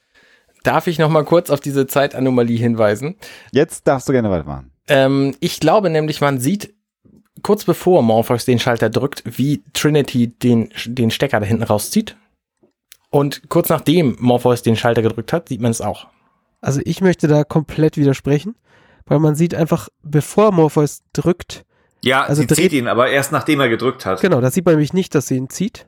Speaker 1: Darf ich noch mal kurz auf diese Zeitanomalie hinweisen?
Speaker 4: Jetzt darfst du gerne weitermachen.
Speaker 1: Ähm, ich glaube nämlich, man sieht kurz bevor Morpheus den Schalter drückt, wie Trinity den, den Stecker da hinten rauszieht. Und kurz nachdem Morpheus den Schalter gedrückt hat, sieht man es auch.
Speaker 3: Also ich möchte da komplett widersprechen, weil man sieht einfach, bevor Morpheus drückt,
Speaker 2: Ja,
Speaker 3: Also
Speaker 2: sie
Speaker 3: dreht-
Speaker 2: zieht ihn, aber erst nachdem er gedrückt hat.
Speaker 3: genau, da sieht man nämlich nicht, dass sie ihn zieht.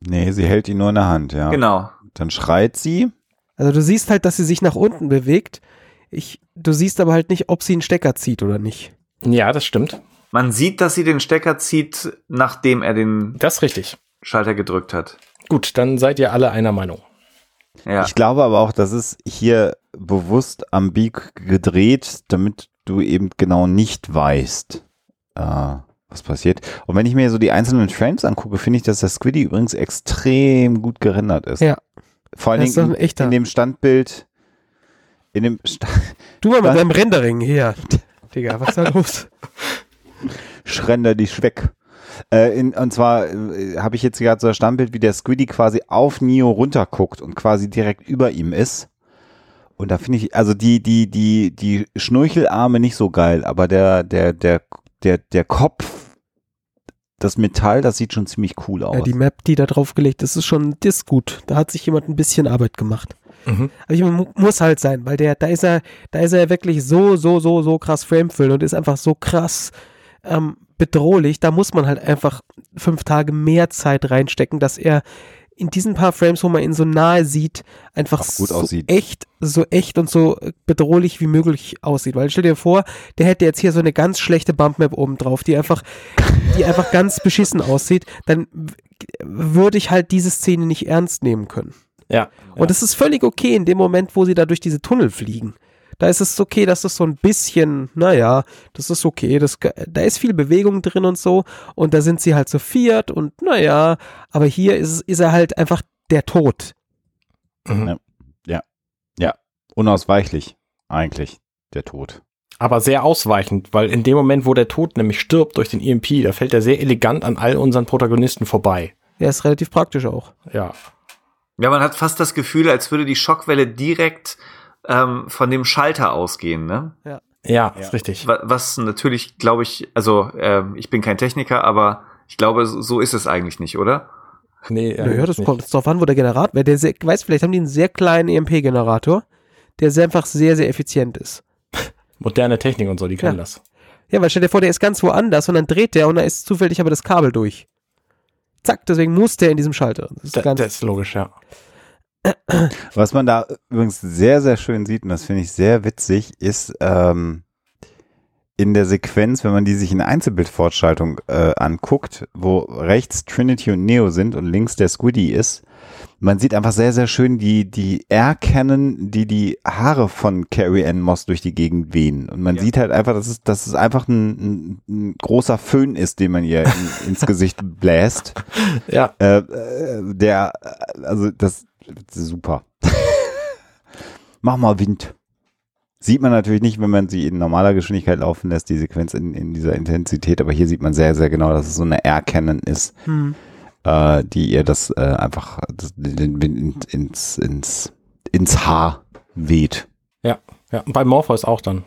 Speaker 4: Nee, sie hält ihn nur in der Hand, ja.
Speaker 2: Genau.
Speaker 4: Dann schreit sie.
Speaker 3: Also du siehst halt, dass sie sich nach unten bewegt. Ich, du siehst aber halt nicht, ob sie einen Stecker zieht oder nicht.
Speaker 1: Ja, das stimmt.
Speaker 2: Man sieht, dass sie den Stecker zieht, nachdem er den
Speaker 1: Das ist richtig.
Speaker 2: Schalter gedrückt hat.
Speaker 1: Gut, dann seid ihr alle einer Meinung.
Speaker 2: Ja.
Speaker 4: Ich glaube aber auch, das ist hier bewusst ambig gedreht, damit du eben genau nicht weißt, äh, was passiert. Und wenn ich mir so die einzelnen Frames angucke, finde ich, dass der Squiddy übrigens extrem gut gerendert ist.
Speaker 3: Ja.
Speaker 4: Vor allen Dingen in, in dem Standbild, in dem Sta
Speaker 3: Du mal mit deinem Rendering hier. Digga, was ist da los?
Speaker 4: Schrender dich weg. Äh, in, und zwar äh, habe ich jetzt gerade so ein Standbild, wie der Squiddy quasi auf Neo runterguckt und quasi direkt über ihm ist. Und da finde ich, also die, die, die, die Schnurchelarme nicht so geil, aber der, der, der, der, der Kopf, das Metall, das sieht schon ziemlich cool aus.
Speaker 3: Ja, die Map, die da draufgelegt ist, ist schon, das ist gut. Da hat sich jemand ein bisschen Arbeit gemacht.
Speaker 1: Mhm.
Speaker 3: Aber ich mu- muss halt sein, weil der, da ist er, da ist er wirklich so, so, so, so krass framefüllen und ist einfach so krass ähm, bedrohlich. Da muss man halt einfach fünf Tage mehr Zeit reinstecken, dass er in diesen paar Frames, wo man ihn so nahe sieht, einfach so
Speaker 4: aussieht.
Speaker 3: echt, so echt und so bedrohlich wie möglich aussieht. Weil stell dir vor, der hätte jetzt hier so eine ganz schlechte Bumpmap oben drauf, die einfach, die einfach ganz beschissen aussieht, dann würde ich halt diese Szene nicht ernst nehmen können.
Speaker 1: Ja.
Speaker 3: Und es ist völlig okay in dem Moment, wo sie da durch diese Tunnel fliegen. Da ist es okay, dass das so ein bisschen, naja, das ist okay. Das, da ist viel Bewegung drin und so. Und da sind sie halt zu viert und naja, aber hier ist, ist er halt einfach der Tod.
Speaker 1: Mhm.
Speaker 4: Unausweichlich, eigentlich, der Tod.
Speaker 1: Aber sehr ausweichend, weil in dem Moment, wo der Tod nämlich stirbt durch den EMP, da fällt er sehr elegant an all unseren Protagonisten vorbei.
Speaker 3: Ja, ist relativ praktisch auch.
Speaker 1: Ja.
Speaker 2: Ja, man hat fast das Gefühl, als würde die Schockwelle direkt ähm, von dem Schalter ausgehen, ne?
Speaker 1: Ja, ist richtig.
Speaker 2: Wa- Was natürlich, glaube ich, also ähm, ich bin kein Techniker, aber ich glaube, so ist es eigentlich nicht, oder?
Speaker 1: Nee,
Speaker 3: naja, das
Speaker 1: nicht.
Speaker 3: kommt jetzt drauf an, wo der Generator, weil der sehr, weiß, vielleicht haben die einen sehr kleinen EMP-Generator, der sehr einfach sehr, sehr effizient ist.
Speaker 1: Moderne Technik und so, die können
Speaker 3: Ja.
Speaker 1: das.
Speaker 3: Ja, weil stell dir vor, der ist ganz woanders und dann dreht der und da ist zufällig aber das Kabel durch. Zack, deswegen muss der in diesem Schalter. Das ist
Speaker 1: Da,
Speaker 3: ganz,
Speaker 1: das ist logisch, ja.
Speaker 4: Was man da übrigens sehr, sehr schön sieht, und das finde ich sehr witzig, ist ähm, in der Sequenz, wenn man die sich in Einzelbildfortschaltung äh, anguckt, wo rechts Trinity und Neo sind und links der Squiddy ist, man sieht einfach sehr, sehr schön die, die Air-Cannon, die die Haare von Carrie Ann Moss durch die Gegend wehen. Und man
Speaker 2: Ja.
Speaker 4: sieht halt einfach, dass es, dass es einfach ein, ein, ein großer Föhn ist, den man ihr in, ins Gesicht bläst.
Speaker 1: Ja,
Speaker 4: Äh, äh, der, also das, super. Mach mal Wind. Sieht man natürlich nicht, wenn man sie in normaler Geschwindigkeit laufen lässt, die Sequenz in, in dieser Intensität, aber hier sieht man sehr, sehr genau, dass es so eine Air Cannon ist,
Speaker 3: hm.
Speaker 4: äh, die ihr das äh, einfach das, den Wind ins, ins, ins Haar weht.
Speaker 1: ja. Und bei Morpheus auch dann.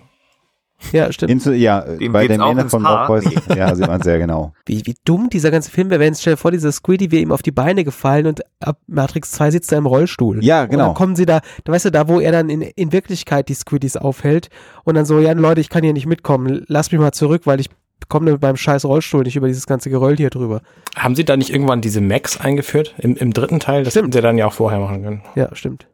Speaker 3: Ja, stimmt.
Speaker 4: Ins, ja,
Speaker 2: Dem
Speaker 4: bei Mähne
Speaker 2: ins
Speaker 4: von
Speaker 2: Haar.
Speaker 4: Morpheus, ja, sieht man sehr genau.
Speaker 3: Wie, wie dumm dieser ganze Film wäre, wenn stell dir vor, dieser Squiddy wäre ihm auf die Beine gefallen und ab Matrix 2 sitzt er im Rollstuhl.
Speaker 4: Ja,
Speaker 3: Und
Speaker 4: genau.
Speaker 3: dann kommen sie da, da weißt du, da wo er dann in, in Wirklichkeit die Squiddies aufhält und dann so, ja Leute, ich kann hier nicht mitkommen, lass mich mal zurück, weil ich komme mit meinem scheiß Rollstuhl nicht über dieses ganze Geröll hier drüber.
Speaker 1: Haben sie da nicht irgendwann diese Max eingeführt? Im, im dritten Teil? Das
Speaker 3: Stimmt.
Speaker 1: hätten sie dann ja auch vorher machen können.
Speaker 3: Ja, stimmt.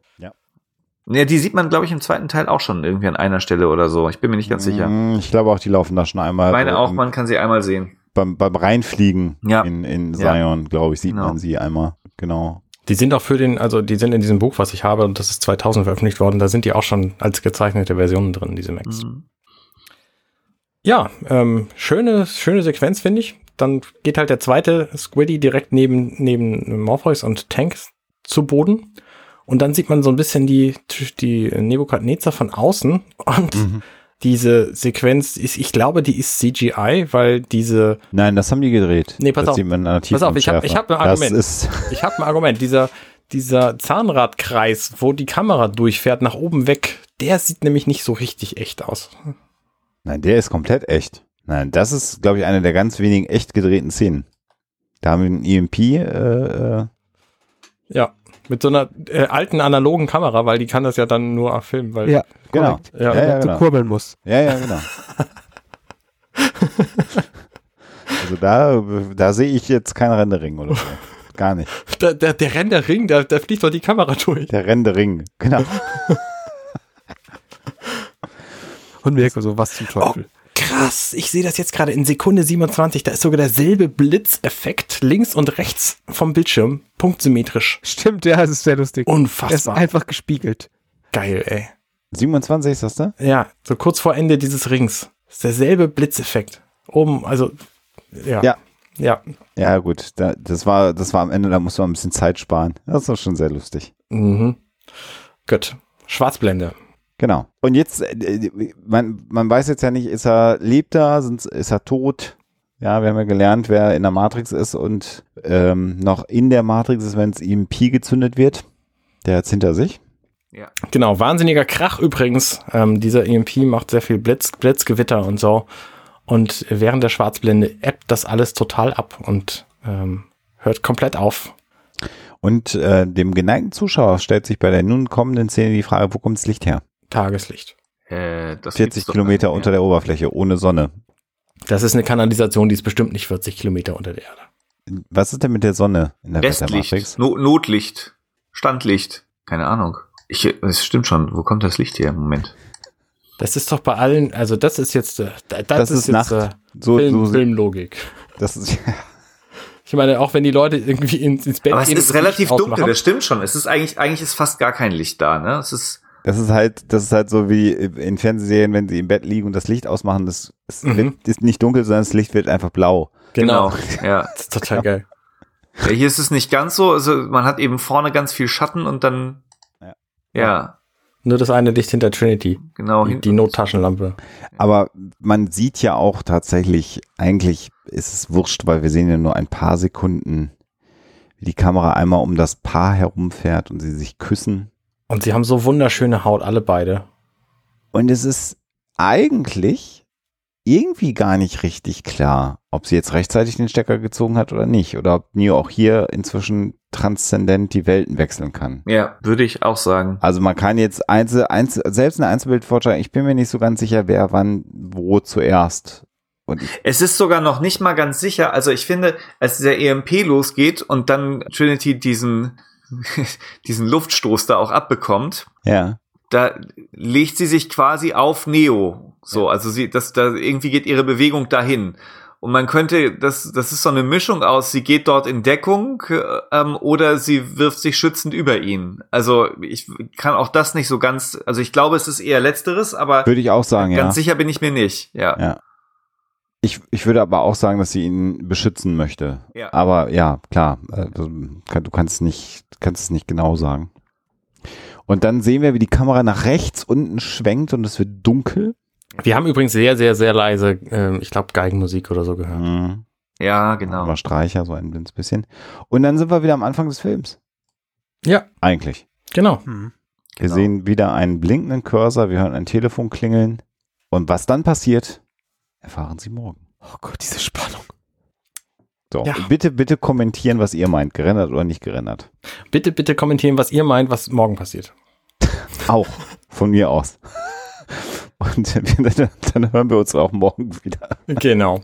Speaker 2: Ja, die sieht man, glaube ich, im zweiten Teil auch schon irgendwie an einer Stelle oder so. Ich bin mir nicht ganz sicher.
Speaker 4: Mm, Ich glaube auch, die laufen da schon einmal.
Speaker 2: Ich meine
Speaker 4: so
Speaker 2: auch, man kann sie einmal sehen.
Speaker 4: beim, beim Reinfliegen
Speaker 2: Ja.
Speaker 4: in, in
Speaker 2: Ja.
Speaker 4: Zion, glaube ich, sieht
Speaker 2: Genau.
Speaker 4: man sie einmal. Genau.
Speaker 1: Die sind auch für den, also die sind in diesem Buch, was ich habe, und das ist 2000 veröffentlicht worden, da sind die auch schon als gezeichnete Versionen drin, diese Max.
Speaker 2: Mhm.
Speaker 1: Ja, ähm, schöne, schöne Sequenz, finde ich. Dann geht halt der zweite Squiddy direkt neben, neben Morpheus und Tank zu Boden. Und dann sieht man so ein bisschen die, die Nebukadnezar von außen. Und
Speaker 4: Mhm.
Speaker 1: diese Sequenz ist, ich glaube, die ist CGI, weil diese,
Speaker 4: Nein, das haben die gedreht.
Speaker 1: Nee, pass
Speaker 4: das
Speaker 1: auf. Pass auf, ich hab-
Speaker 4: Tiefenschärfe.
Speaker 1: ich hab ein Argument. Ich habe ein Argument, dieser, dieser Zahnradkreis, wo die Kamera durchfährt, nach oben weg, der sieht nämlich nicht so richtig echt aus.
Speaker 4: nein, der ist komplett echt. Nein, das ist, glaube ich, eine der ganz wenigen echt gedrehten Szenen. Da haben wir einen EMP, äh, äh,
Speaker 1: Ja, mit so einer äh, alten analogen Kamera, weil die kann das ja dann nur filmen, weil
Speaker 3: Ja,
Speaker 4: genau.
Speaker 1: Ja,
Speaker 4: ja, ja,
Speaker 3: du
Speaker 4: genau.
Speaker 3: kurbeln musst.
Speaker 4: Ja, ja, genau. also da, da sehe ich jetzt kein Rendering oder so. Gar nicht.
Speaker 1: der, der, der Renderring, da, da fliegt doch die Kamera durch.
Speaker 4: Der Rendering, genau.
Speaker 3: Und Mirko so, was zum Teufel.
Speaker 1: Krass, ich sehe das jetzt gerade in Sekunde 27, da ist sogar derselbe Blitzeffekt links und rechts vom Bildschirm, punktsymmetrisch.
Speaker 3: Stimmt, ja, es ist sehr lustig. Er ist
Speaker 1: Unfassbar.
Speaker 3: einfach gespiegelt.
Speaker 1: Geil, ey.
Speaker 4: 27 ist das da?
Speaker 1: Ja, so kurz vor Ende dieses Rings. Ist derselbe Blitzeffekt. Oben, also Ja.
Speaker 4: Ja.
Speaker 1: Ja.
Speaker 4: Ja, gut. Da, das, war, das war am Ende, da musste man ein bisschen Zeit sparen. Das war schon sehr lustig.
Speaker 1: Mhm. Gut. Schwarzblende.
Speaker 4: Genau. Und jetzt, äh, man, man weiß jetzt ja nicht, ist er, lebt er, sind, ist er tot? Ja, wir haben ja gelernt, wer in der Matrix ist und ähm, noch in der Matrix ist, wenn es ihm Pi gezündet wird. Der hat's hinter sich.
Speaker 2: Ja.
Speaker 1: Genau, wahnsinniger Krach übrigens. Ähm, dieser EMP macht sehr viel Blitz, Blitzgewitter und so. Und während der Schwarzblende ebbt das alles total ab und ähm, hört komplett auf.
Speaker 4: Und äh, dem geneigten Zuschauer stellt sich bei der nun kommenden Szene die Frage, wo kommt das Licht her?
Speaker 1: Tageslicht.
Speaker 2: Äh, das
Speaker 4: 40
Speaker 2: gibt's doch
Speaker 4: Kilometer unter der Oberfläche, ohne Sonne.
Speaker 1: Das ist eine Kanalisation, die ist bestimmt nicht 40 Kilometer unter der Erde.
Speaker 4: Was ist denn mit der Sonne in der.
Speaker 2: Westlicht, no Notlicht, Standlicht, keine Ahnung. Ich, es stimmt schon. Wo kommt das Licht her? Moment.
Speaker 1: Das ist doch bei allen, also das ist jetzt, äh, das,
Speaker 4: Das
Speaker 1: ist,
Speaker 4: ist
Speaker 1: jetzt
Speaker 4: Nacht.
Speaker 1: äh,
Speaker 4: So,
Speaker 1: Film,
Speaker 4: so,
Speaker 1: Filmlogik.
Speaker 4: das ist,
Speaker 1: Ich meine, auch wenn die Leute irgendwie ins, ins Bett
Speaker 2: Aber es
Speaker 1: gehen
Speaker 2: ist
Speaker 1: und das
Speaker 2: relativ dunkel, das stimmt schon. Es ist eigentlich, eigentlich ist fast gar kein Licht da, ne? Es ist,
Speaker 4: das ist halt, das ist halt so wie in Fernsehserien, wenn sie im Bett liegen und das Licht ausmachen, das, es
Speaker 1: Mhm.
Speaker 4: wird, ist nicht dunkel, sondern das Licht wird einfach blau.
Speaker 1: Genau.
Speaker 2: Ja.
Speaker 1: Das ist total geil.
Speaker 2: ja. Hier ist es nicht ganz so. Also man hat eben vorne ganz viel Schatten und dann,
Speaker 4: Ja.
Speaker 2: ja,
Speaker 1: Nur das eine Licht hinter Trinity.
Speaker 2: genau.
Speaker 1: Die, die Nottaschenlampe.
Speaker 4: Aber man sieht ja auch tatsächlich, eigentlich ist es wurscht, weil wir sehen ja nur ein paar Sekunden, wie die Kamera einmal um das Paar herumfährt und sie sich küssen.
Speaker 1: Und sie haben so wunderschöne Haut, alle beide.
Speaker 4: Und es ist eigentlich irgendwie gar nicht richtig klar, ob sie jetzt rechtzeitig den Stecker gezogen hat oder nicht. Oder ob Neo auch hier inzwischen transzendent die Welten wechseln kann.
Speaker 2: Ja, würde ich auch sagen.
Speaker 4: Also man kann jetzt Einzel, Einzel, selbst eine Einzelbildvorstellung, ich bin mir nicht so ganz sicher, wer wann wo zuerst. Und
Speaker 2: Es ist sogar noch nicht mal ganz sicher. Also ich finde, als der EMP losgeht und dann Trinity diesen, diesen Luftstoß da auch abbekommt,
Speaker 4: ja.
Speaker 2: da legt sie sich quasi auf Neo. So, also sie, das, da irgendwie geht ihre Bewegung dahin. Und man könnte, das, das ist so eine Mischung aus, sie geht dort in Deckung äh, ähm, oder sie wirft sich schützend über ihn. Also ich kann auch das nicht so ganz, also ich glaube, es ist eher letzteres, aber
Speaker 4: Würde ich auch sagen,
Speaker 2: ganz
Speaker 4: ja.
Speaker 2: sicher bin ich mir nicht. Ja.
Speaker 4: Ja. Ich, ich würde aber auch sagen, dass sie ihn beschützen möchte.
Speaker 2: Ja.
Speaker 4: Aber ja, klar, äh, du kann- du kannst nicht, kannst es nicht genau sagen. Und dann sehen wir, wie die Kamera nach rechts unten schwenkt und es wird dunkel.
Speaker 1: Wir haben übrigens sehr, sehr, sehr leise, ähm, ich glaube, Geigenmusik oder so gehört.
Speaker 4: Mhm.
Speaker 2: Ja, genau.
Speaker 4: Aber Streicher, so ein blindes bisschen. Und dann sind wir wieder am Anfang des Films.
Speaker 1: Ja,
Speaker 4: Eigentlich.
Speaker 1: genau.
Speaker 3: Hm.
Speaker 4: Wir
Speaker 2: Genau.
Speaker 4: sehen wieder einen blinkenden Cursor, wir hören ein Telefon klingeln. Und was dann passiert, erfahren Sie morgen.
Speaker 3: Oh Gott, diese Spannung.
Speaker 4: So,
Speaker 1: Ja.
Speaker 4: bitte, bitte kommentieren, was ihr meint. Gerendert oder nicht gerendert.
Speaker 1: Bitte, bitte kommentieren, was ihr meint, was morgen passiert.
Speaker 4: Auch von mir aus. Und dann, dann hören wir uns auch morgen wieder.
Speaker 1: Genau.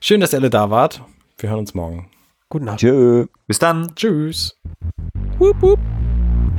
Speaker 1: Schön, dass ihr alle da wart. Wir hören uns morgen.
Speaker 3: Guten Nacht.
Speaker 4: Tschö.
Speaker 2: Bis dann.
Speaker 1: Tschüss.